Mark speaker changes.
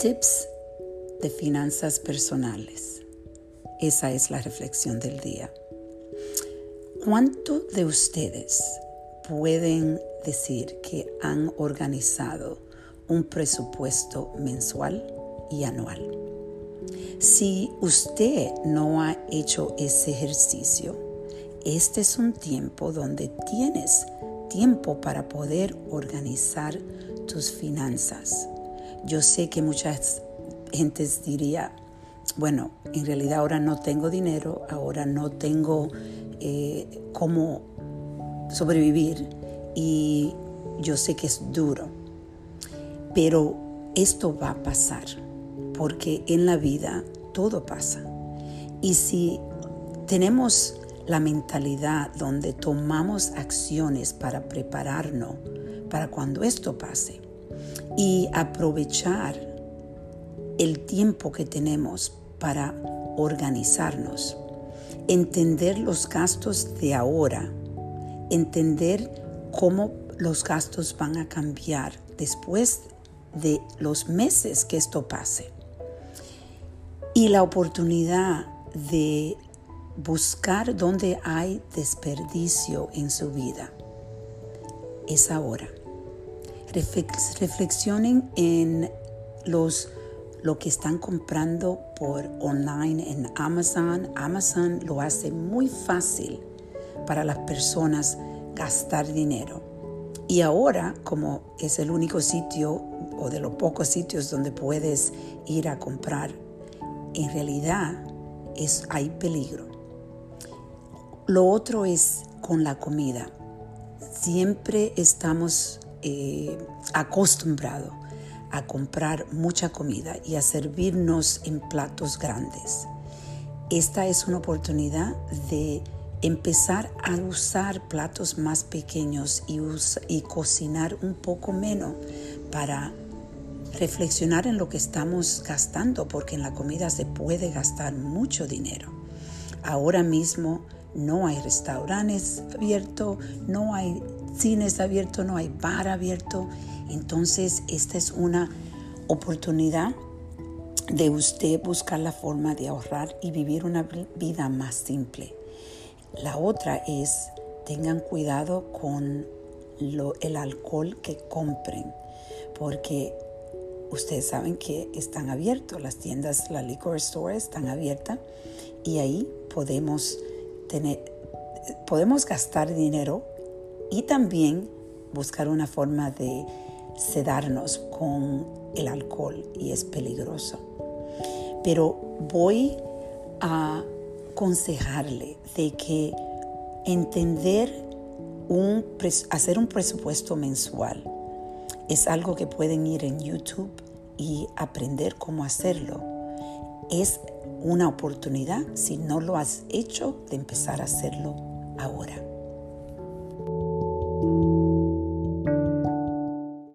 Speaker 1: Tips de finanzas personales. Esa es la reflexión del día. ¿Cuánto de ustedes pueden decir que han organizado un presupuesto mensual y anual? Si usted no ha hecho ese ejercicio, este es un tiempo donde tienes tiempo para poder organizar tus finanzas. Yo sé que muchas gentes diría, bueno, en realidad ahora no tengo dinero, ahora no tengo eh, cómo sobrevivir y yo sé que es duro, pero esto va a pasar porque en la vida todo pasa. Y si tenemos la mentalidad donde tomamos acciones para prepararnos para cuando esto pase y aprovechar el tiempo que tenemos para organizarnos, entender los gastos de ahora, entender cómo los gastos van a cambiar después de los meses que esto pase y la oportunidad de buscar donde hay desperdicio en su vida. Es ahora. Reflexionen en los lo que están comprando por online en Amazon. Amazon lo hace muy fácil para las personas gastar dinero. Y ahora, como es el único sitio o de los pocos sitios donde puedes ir a comprar, en realidad es, hay peligro. Lo otro es con la comida. Siempre estamos eh, acostumbrados a comprar mucha comida y a servirnos en platos grandes. Esta es una oportunidad de empezar a usar platos más pequeños y, y cocinar un poco menos para reflexionar en lo que estamos gastando, porque en la comida se puede gastar mucho dinero. Ahora mismo no hay restaurantes abiertos, no hay cines abiertos, no hay bar abierto. Entonces esta es una oportunidad de usted buscar la forma de ahorrar y vivir una vida más simple. La otra es, tengan cuidado con el alcohol que compren, porque ustedes saben que están abiertos, las tiendas, la liquor store están abiertas y ahí podemos tener, podemos gastar dinero y también buscar una forma de sedarnos con el alcohol y es peligroso. Pero voy a aconsejarle de que entender un, hacer un presupuesto mensual es algo que pueden ir en YouTube y aprender cómo hacerlo. Es una oportunidad, si no lo has hecho, de empezar a hacerlo ahora.